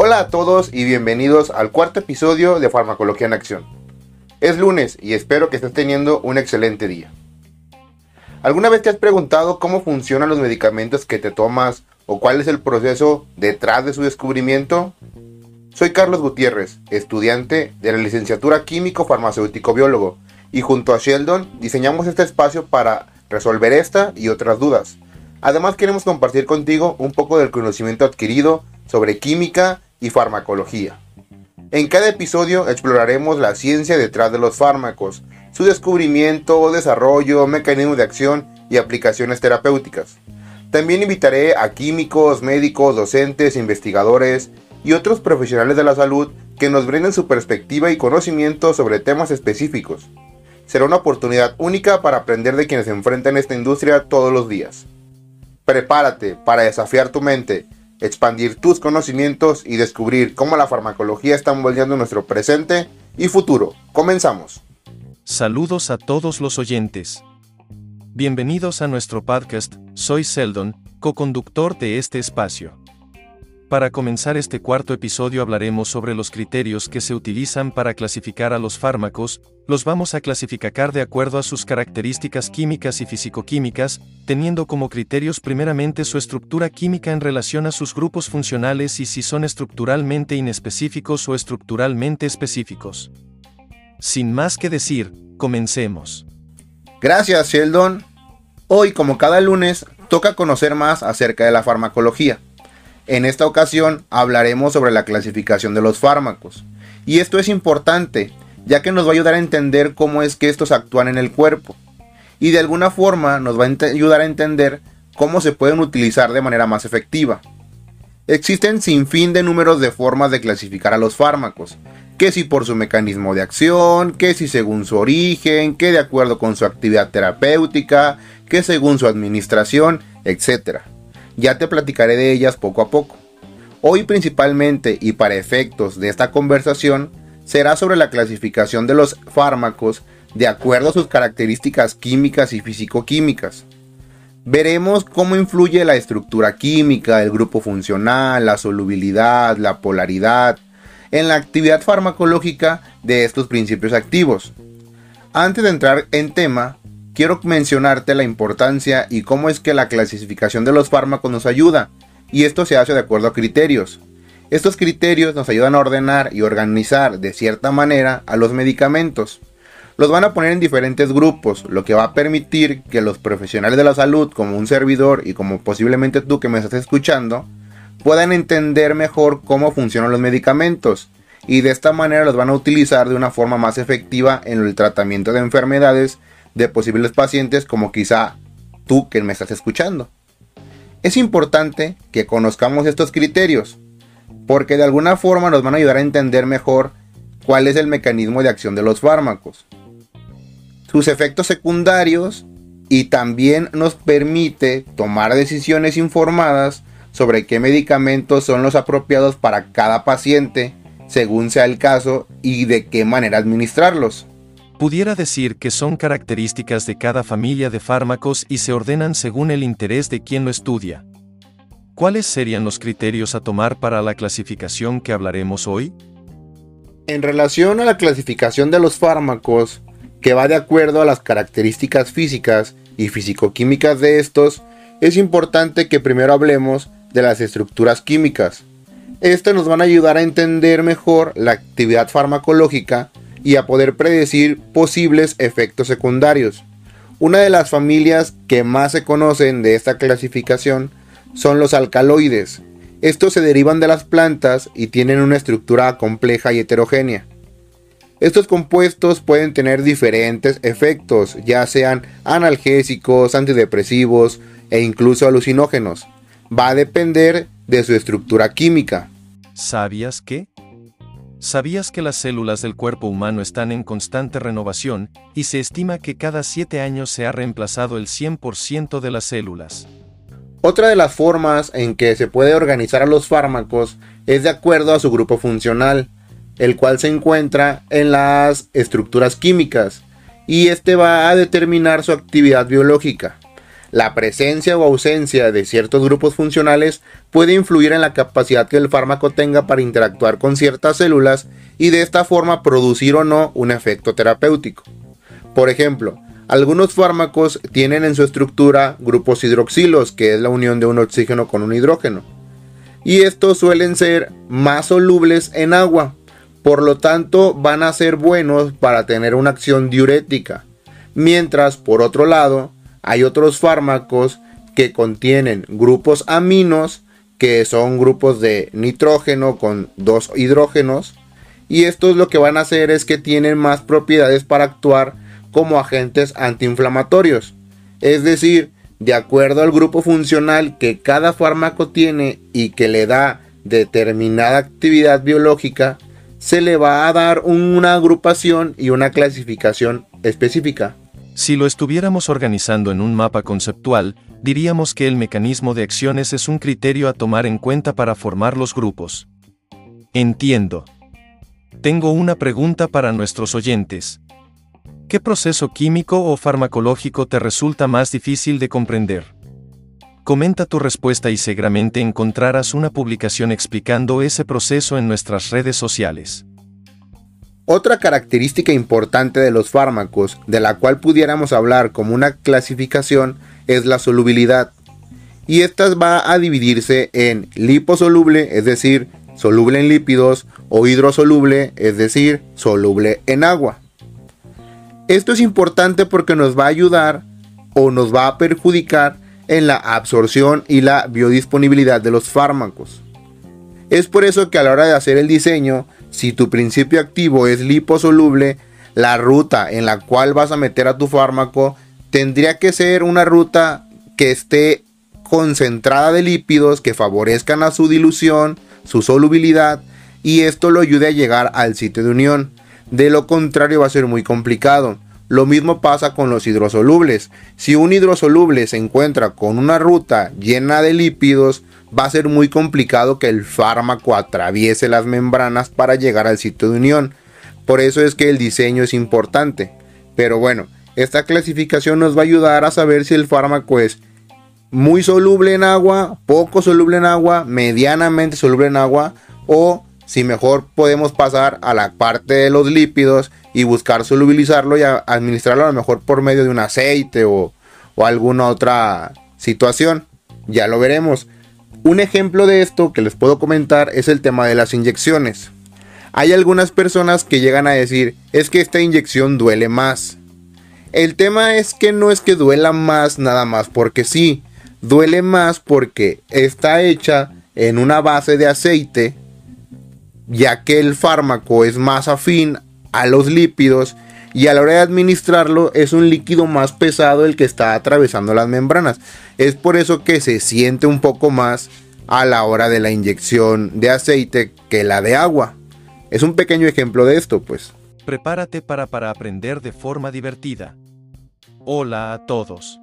Hola a todos y bienvenidos al cuarto episodio de Farmacología en Acción. Es lunes y espero que estés teniendo un excelente día. ¿Alguna vez te has preguntado cómo funcionan los medicamentos que te tomas o cuál es el proceso detrás de su descubrimiento? Soy Carlos Gutiérrez, estudiante de la licenciatura Químico Farmacéutico Biólogo, y junto a Sheldon diseñamos este espacio para resolver esta y otras dudas. Además queremos compartir contigo un poco del conocimiento adquirido sobre química y farmacología. En cada episodio exploraremos la ciencia detrás de los fármacos, su descubrimiento, desarrollo, mecanismo de acción y aplicaciones terapéuticas. También invitaré a químicos, médicos, docentes, investigadores y otros profesionales de la salud que nos brinden su perspectiva y conocimiento sobre temas específicos. Será una oportunidad única para aprender de quienes enfrentan esta industria todos los días. Prepárate para desafiar tu mente expandir tus conocimientos y descubrir cómo la farmacología está envolviendo nuestro presente y futuro. Comenzamos. Saludos a todos los oyentes. Bienvenidos a nuestro podcast, soy Seldon, co-conductor de este espacio. Para comenzar este cuarto episodio hablaremos sobre los criterios que se utilizan para clasificar a los fármacos, los vamos a clasificar de acuerdo a sus características químicas y fisicoquímicas, teniendo como criterios primeramente su estructura química en relación a sus grupos funcionales y si son estructuralmente inespecíficos o estructuralmente específicos. Sin más que decir, comencemos. Gracias, Sheldon. Hoy, como cada lunes, toca conocer más acerca de la farmacología. En esta ocasión hablaremos sobre la clasificación de los fármacos. Y esto es importante, ya que nos va a ayudar a entender cómo es que estos actúan en el cuerpo. Y de alguna forma nos va a ayudar a entender cómo se pueden utilizar de manera más efectiva. Existen sin fin de números de formas de clasificar a los fármacos, que si por su mecanismo de acción, que si según su origen, que de acuerdo con su actividad terapéutica, que según su administración, etc. Ya te platicaré de ellas poco a poco. Hoy principalmente y para efectos de esta conversación será sobre la clasificación de los fármacos de acuerdo a sus características químicas y fisicoquímicas. Veremos cómo influye la estructura química, el grupo funcional, la solubilidad, la polaridad, en la actividad farmacológica de estos principios activos. Antes de entrar en tema, quiero mencionarte la importancia y cómo es que la clasificación de los fármacos nos ayuda, y esto se hace de acuerdo a criterios. Estos criterios nos ayudan a ordenar y organizar de cierta manera a los medicamentos. Los van a poner en diferentes grupos, lo que va a permitir que los profesionales de la salud, como un servidor y como posiblemente tú que me estás escuchando, puedan entender mejor cómo funcionan los medicamentos y de esta manera los van a utilizar de una forma más efectiva en el tratamiento de enfermedades de posibles pacientes como quizá tú que me estás escuchando. Es importante que conozcamos estos criterios, porque de alguna forma nos van a ayudar a entender mejor cuál es el mecanismo de acción de los fármacos, sus efectos secundarios y también nos permite tomar decisiones informadas sobre qué medicamentos son los apropiados para cada paciente según sea el caso y de qué manera administrarlos. Pudiera decir que son características de cada familia de fármacos y se ordenan según el interés de quien lo estudia. ¿Cuáles serían los criterios a tomar para la clasificación que hablaremos hoy? En relación a la clasificación de los fármacos, que va de acuerdo a las características físicas y fisicoquímicas de estos, es importante que primero hablemos de las estructuras químicas. Estas nos van a ayudar a entender mejor la actividad farmacológica y a poder predecir posibles efectos secundarios. Una de las familias que más se conocen de esta clasificación son los alcaloides. Estos se derivan de las plantas y tienen una estructura compleja y heterogénea. Estos compuestos pueden tener diferentes efectos, ya sean analgésicos, antidepresivos e incluso alucinógenos. Va a depender de su estructura química. ¿Sabías que? ¿Sabías que las células del cuerpo humano están en constante renovación, y se estima que cada 7 años se ha reemplazado el 100% de las células? Otra de las formas en que se puede organizar a los fármacos es de acuerdo a su grupo funcional, el cual se encuentra en las estructuras químicas, y este va a determinar su actividad biológica. La presencia o ausencia de ciertos grupos funcionales puede influir en la capacidad que el fármaco tenga para interactuar con ciertas células y de esta forma producir o no un efecto terapéutico. Por ejemplo, algunos fármacos tienen en su estructura grupos hidroxilos, que es la unión de un oxígeno con un hidrógeno. Y estos suelen ser más solubles en agua, por lo tanto van a ser buenos para tener una acción diurética. Mientras, por otro lado, hay otros fármacos que contienen grupos aminos, que son grupos de nitrógeno con dos hidrógenos. Y estos lo que van a hacer es que tienen más propiedades para actuar como agentes antiinflamatorios. Es decir, de acuerdo al grupo funcional que cada fármaco tiene y que le da determinada actividad biológica, se le va a dar una agrupación y una clasificación específica. Si lo estuviéramos organizando en un mapa conceptual, diríamos que el mecanismo de acciones es un criterio a tomar en cuenta para formar los grupos. Entiendo. Tengo una pregunta para nuestros oyentes. ¿Qué proceso químico o farmacológico te resulta más difícil de comprender? Comenta tu respuesta y seguramente encontrarás una publicación explicando ese proceso en nuestras redes sociales. Otra característica importante de los fármacos, de la cual pudiéramos hablar como una clasificación, es la solubilidad. Y esta va a dividirse en liposoluble, es decir, soluble en lípidos, o hidrosoluble, es decir, soluble en agua. Esto es importante porque nos va a ayudar o nos va a perjudicar en la absorción y la biodisponibilidad de los fármacos. Es por eso que a la hora de hacer el diseño si tu principio activo es liposoluble, la ruta en la cual vas a meter a tu fármaco tendría que ser una ruta que esté concentrada de lípidos que favorezcan a su dilución, su solubilidad y esto lo ayude a llegar al sitio de unión. De lo contrario va a ser muy complicado. Lo mismo pasa con los hidrosolubles. Si un hidrosoluble se encuentra con una ruta llena de lípidos, va a ser muy complicado que el fármaco atraviese las membranas para llegar al sitio de unión. Por eso es que el diseño es importante. Pero bueno, esta clasificación nos va a ayudar a saber si el fármaco es muy soluble en agua, poco soluble en agua, medianamente soluble en agua o si mejor podemos pasar a la parte de los lípidos y buscar solubilizarlo y administrarlo a lo mejor por medio de un aceite o, alguna otra situación. Ya lo veremos. Un ejemplo de esto que les puedo comentar es el tema de las inyecciones. Hay algunas personas que llegan a decir, es que esta inyección duele más. El tema es que no es que duela más nada más porque sí, duele más porque está hecha en una base de aceite, ya que el fármaco es más afín a los lípidos y a la hora de administrarlo es un líquido más pesado el que está atravesando las membranas. Es por eso que se siente un poco más a la hora de la inyección de aceite que la de agua. Es un pequeño ejemplo de esto, pues. Prepárate para, para aprender de forma divertida. Hola a todos.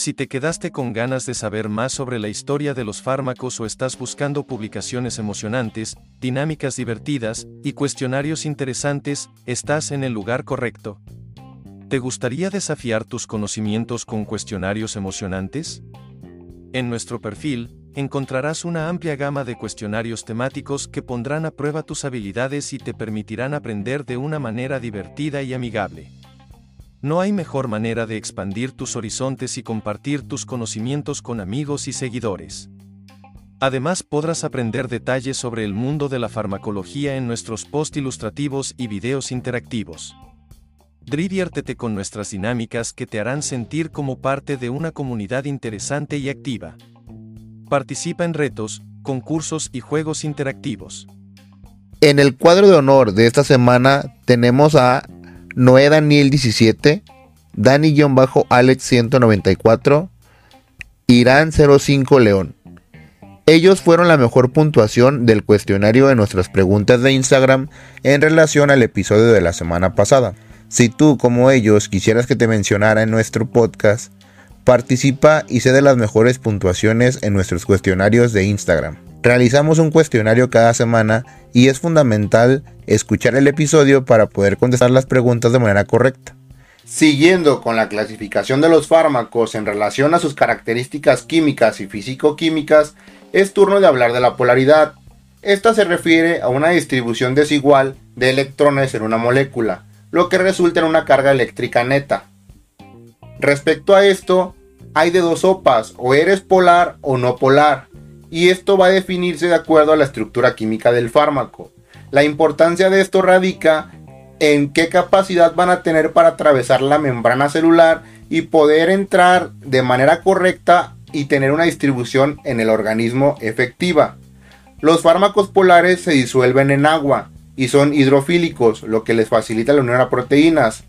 Si te quedaste con ganas de saber más sobre la historia de los fármacos o estás buscando publicaciones emocionantes, dinámicas divertidas y cuestionarios interesantes, estás en el lugar correcto. ¿Te gustaría desafiar tus conocimientos con cuestionarios emocionantes? En nuestro perfil, encontrarás una amplia gama de cuestionarios temáticos que pondrán a prueba tus habilidades y te permitirán aprender de una manera divertida y amigable. No hay mejor manera de expandir tus horizontes y compartir tus conocimientos con amigos y seguidores. Además podrás aprender detalles sobre el mundo de la farmacología en nuestros post ilustrativos y videos interactivos. Diviértete con nuestras dinámicas que te harán sentir como parte de una comunidad interesante y activa. Participa en retos, concursos y juegos interactivos. En el cuadro de honor de esta semana tenemos a Noé Daniel 17, Dani-Alex 194, Irán 05 León. Ellos fueron la mejor puntuación del cuestionario de nuestras preguntas de Instagram en relación al episodio de la semana pasada. Si tú, como ellos, quisieras que te mencionara en nuestro podcast, participa y sé de las mejores puntuaciones en nuestros cuestionarios de Instagram. Realizamos un cuestionario cada semana y es fundamental escuchar el episodio para poder contestar las preguntas de manera correcta. Siguiendo con la clasificación de los fármacos en relación a sus características químicas y físico-químicas, es turno de hablar de la polaridad. Esta se refiere a una distribución desigual de electrones en una molécula, lo que resulta en una carga eléctrica neta. Respecto a esto, hay de dos sopas, o eres polar o no polar, y esto va a definirse de acuerdo a la estructura química del fármaco. La importancia de esto radica en qué capacidad van a tener para atravesar la membrana celular y poder entrar de manera correcta y tener una distribución en el organismo efectiva. Los fármacos polares se disuelven en agua y son hidrofílicos, lo que les facilita la unión a proteínas.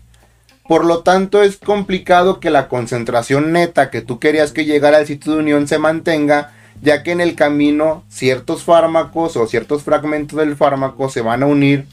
Por lo tanto, es complicado que la concentración neta que tú querías que llegara al sitio de unión se mantenga, ya que en el camino ciertos fármacos o ciertos fragmentos del fármaco se van a unir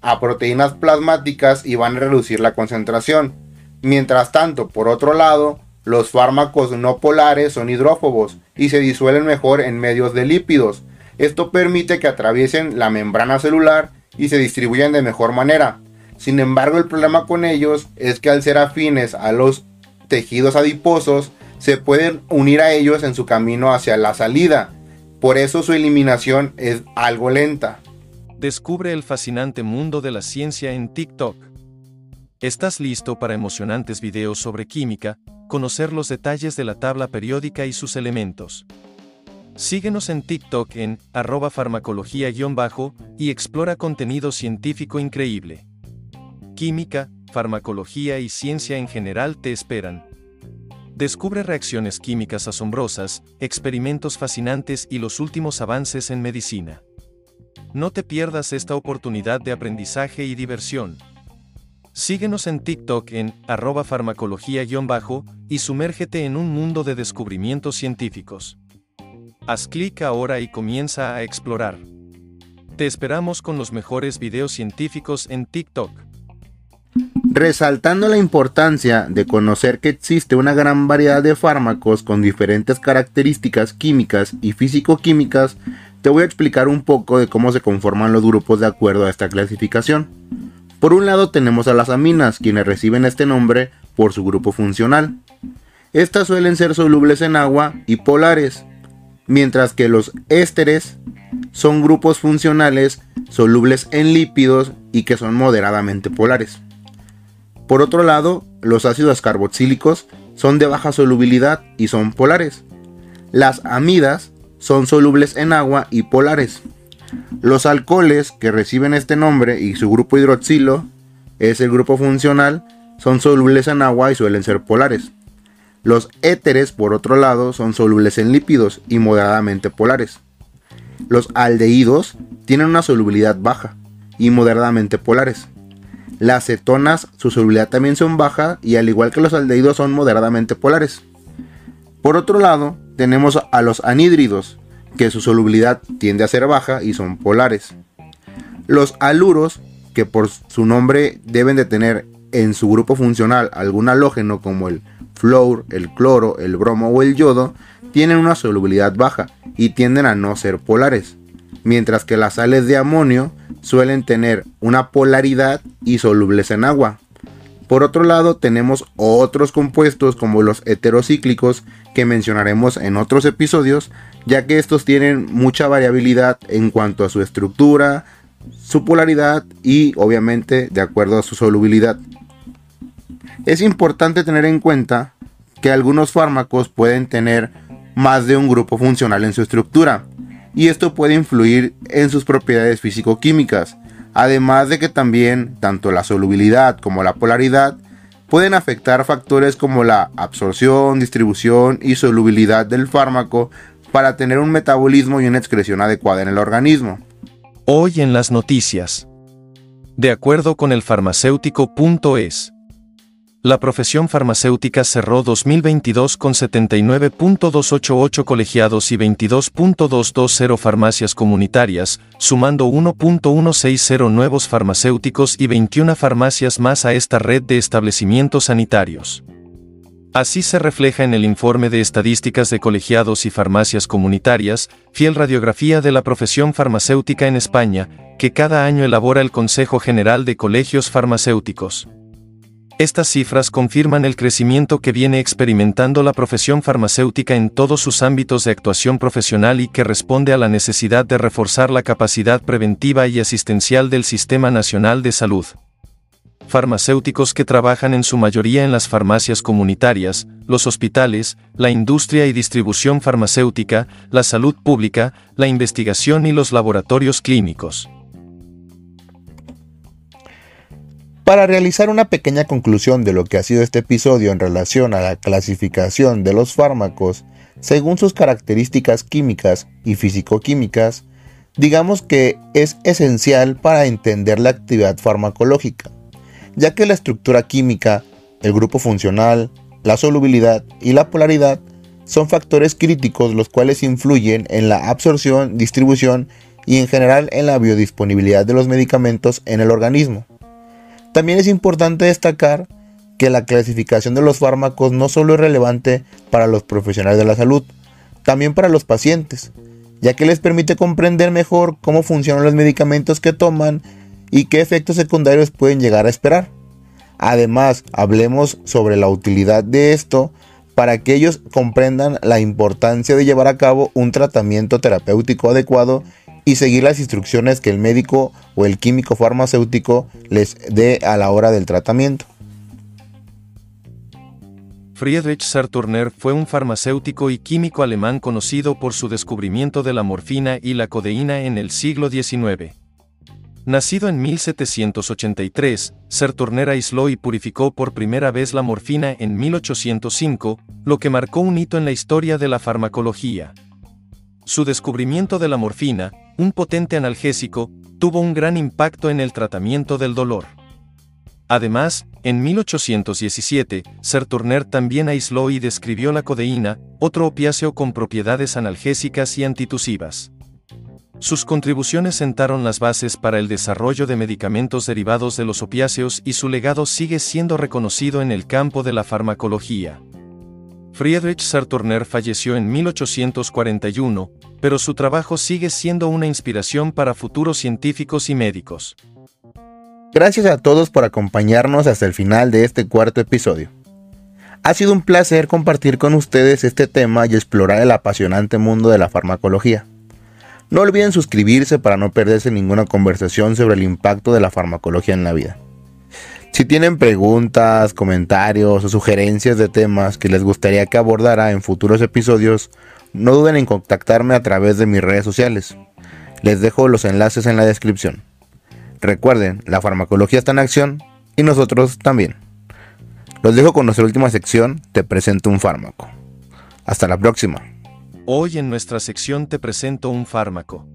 a proteínas plasmáticas y van a reducir la concentración. Mientras tanto, por otro lado, los fármacos no polares son hidrófobos y se disuelven mejor en medios de lípidos. Esto permite que atraviesen la membrana celular y se distribuyan de mejor manera. Sin embargo, el problema con ellos es que al ser afines a los tejidos adiposos, se pueden unir a ellos en su camino hacia la salida. Por eso su eliminación es algo lenta. Descubre el fascinante mundo de la ciencia en TikTok. ¿Estás listo para emocionantes videos sobre química, conocer los detalles de la tabla periódica y sus elementos. Síguenos en TikTok en arroba farmacología-bajo y explora contenido científico increíble. Química, farmacología y ciencia en general te esperan. Descubre reacciones químicas asombrosas, experimentos fascinantes y los últimos avances en medicina. No te pierdas esta oportunidad de aprendizaje y diversión. Síguenos en TikTok en arroba farmacología-bajo y sumérgete en un mundo de descubrimientos científicos. Haz clic ahora y comienza a explorar. Te esperamos con los mejores videos científicos en TikTok. Resaltando la importancia de conocer que existe una gran variedad de fármacos con diferentes características químicas y físico-químicas, te voy a explicar un poco de cómo se conforman los grupos de acuerdo a esta clasificación. Por un lado tenemos a las aminas, quienes reciben este nombre por su grupo funcional. Estas suelen ser solubles en agua y polares, mientras que los ésteres son grupos funcionales solubles en lípidos y que son moderadamente polares. Por otro lado, los ácidos carboxílicos son de baja solubilidad y son polares. Las amidas son solubles en agua y polares. Los alcoholes que reciben este nombre y su grupo hidroxilo es el grupo funcional son solubles en agua y suelen ser polares. Los éteres, por otro lado, son solubles en lípidos y moderadamente polares. Los aldehídos tienen una solubilidad baja y moderadamente polares. Las cetonas, su solubilidad también son baja y al igual que los aldehídos son moderadamente polares. Por otro lado, tenemos a los anhídridos, que su solubilidad tiende a ser baja y son polares. Los aluros, que por su nombre deben de tener en su grupo funcional algún halógeno como el flúor, el cloro, el bromo o el yodo, tienen una solubilidad baja y tienden a no ser polares, mientras que las sales de amonio suelen tener una polaridad y solubles en agua. Por otro lado, tenemos otros compuestos como los heterocíclicos que mencionaremos en otros episodios, ya que estos tienen mucha variabilidad en cuanto a su estructura, su polaridad y obviamente de acuerdo a su solubilidad. Es importante tener en cuenta que algunos fármacos pueden tener más de un grupo funcional en su estructura, y esto puede influir en sus propiedades físico-químicas, además de que también tanto la solubilidad como la polaridad pueden afectar factores como la absorción, distribución y solubilidad del fármaco para tener un metabolismo y una excreción adecuada en el organismo. Hoy en las noticias. De acuerdo con el farmacéutico.es, la profesión farmacéutica cerró 2022 con 79.288 colegiados y 22.220 farmacias comunitarias, sumando 1.160 nuevos farmacéuticos y 21 farmacias más a esta red de establecimientos sanitarios. Así se refleja en el informe de estadísticas de colegiados y farmacias comunitarias, fiel radiografía de la profesión farmacéutica en España, que cada año elabora el Consejo General de Colegios Farmacéuticos. Estas cifras confirman el crecimiento que viene experimentando la profesión farmacéutica en todos sus ámbitos de actuación profesional y que responde a la necesidad de reforzar la capacidad preventiva y asistencial del Sistema Nacional de Salud. Farmacéuticos que trabajan en su mayoría en las farmacias comunitarias, los hospitales, la industria y distribución farmacéutica, la salud pública, la investigación y los laboratorios clínicos. Para realizar una pequeña conclusión de lo que ha sido este episodio en relación a la clasificación de los fármacos según sus características químicas y físico-químicas, digamos que es esencial para entender la actividad farmacológica, ya que la estructura química, el grupo funcional, la solubilidad y la polaridad son factores críticos los cuales influyen en la absorción, distribución y en general en la biodisponibilidad de los medicamentos en el organismo. También es importante destacar que la clasificación de los fármacos no solo es relevante para los profesionales de la salud, también para los pacientes, ya que les permite comprender mejor cómo funcionan los medicamentos que toman y qué efectos secundarios pueden llegar a esperar. Además, hablemos sobre la utilidad de esto para que ellos comprendan la importancia de llevar a cabo un tratamiento terapéutico adecuado y seguir las instrucciones que el médico o el químico farmacéutico les dé a la hora del tratamiento. Friedrich Sarturner fue un farmacéutico y químico alemán conocido por su descubrimiento de la morfina y la codeína en el siglo XIX. Nacido en 1783, Sarturner aisló y purificó por primera vez la morfina en 1805, lo que marcó un hito en la historia de la farmacología. Su descubrimiento de la morfina, un potente analgésico, tuvo un gran impacto en el tratamiento del dolor. Además, en 1817, Serturner también aisló y describió la codeína, otro opiáceo con propiedades analgésicas y antitusivas. Sus contribuciones sentaron las bases para el desarrollo de medicamentos derivados de los opiáceos y su legado sigue siendo reconocido en el campo de la farmacología. Friedrich Sarturner falleció en 1841, pero su trabajo sigue siendo una inspiración para futuros científicos y médicos. Gracias a todos por acompañarnos hasta el final de este cuarto episodio. Ha sido un placer compartir con ustedes este tema y explorar el apasionante mundo de la farmacología. No olviden suscribirse para no perderse ninguna conversación sobre el impacto de la farmacología en la vida. Si tienen preguntas, comentarios o sugerencias de temas que les gustaría que abordara en futuros episodios, no duden en contactarme a través de mis redes sociales. Les dejo los enlaces en la descripción. Recuerden, la farmacología está en acción y nosotros también. Los dejo con nuestra última sección, Te presento un fármaco. Hasta la próxima. Hoy en nuestra sección Te presento un fármaco.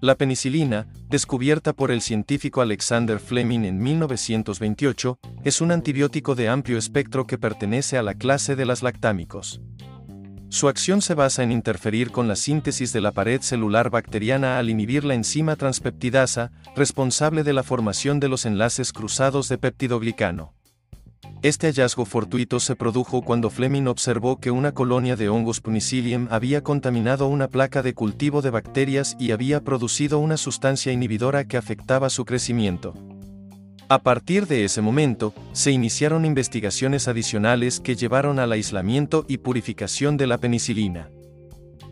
La penicilina, descubierta por el científico Alexander Fleming en 1928, es un antibiótico de amplio espectro que pertenece a la clase de las lactámicos. Su acción se basa en interferir con la síntesis de la pared celular bacteriana al inhibir la enzima transpeptidasa, responsable de la formación de los enlaces cruzados de peptidoglicano. Este hallazgo fortuito se produjo cuando Fleming observó que una colonia de hongos Punicillium había contaminado una placa de cultivo de bacterias y había producido una sustancia inhibidora que afectaba su crecimiento. A partir de ese momento, se iniciaron investigaciones adicionales que llevaron al aislamiento y purificación de la penicilina.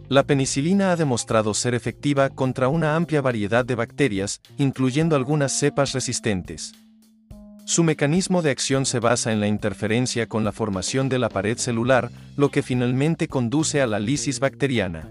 La penicilina ha demostrado ser efectiva contra una amplia variedad de bacterias, incluyendo algunas cepas resistentes. Su mecanismo de acción se basa en la interferencia con la formación de la pared celular, lo que finalmente conduce a la lisis bacteriana.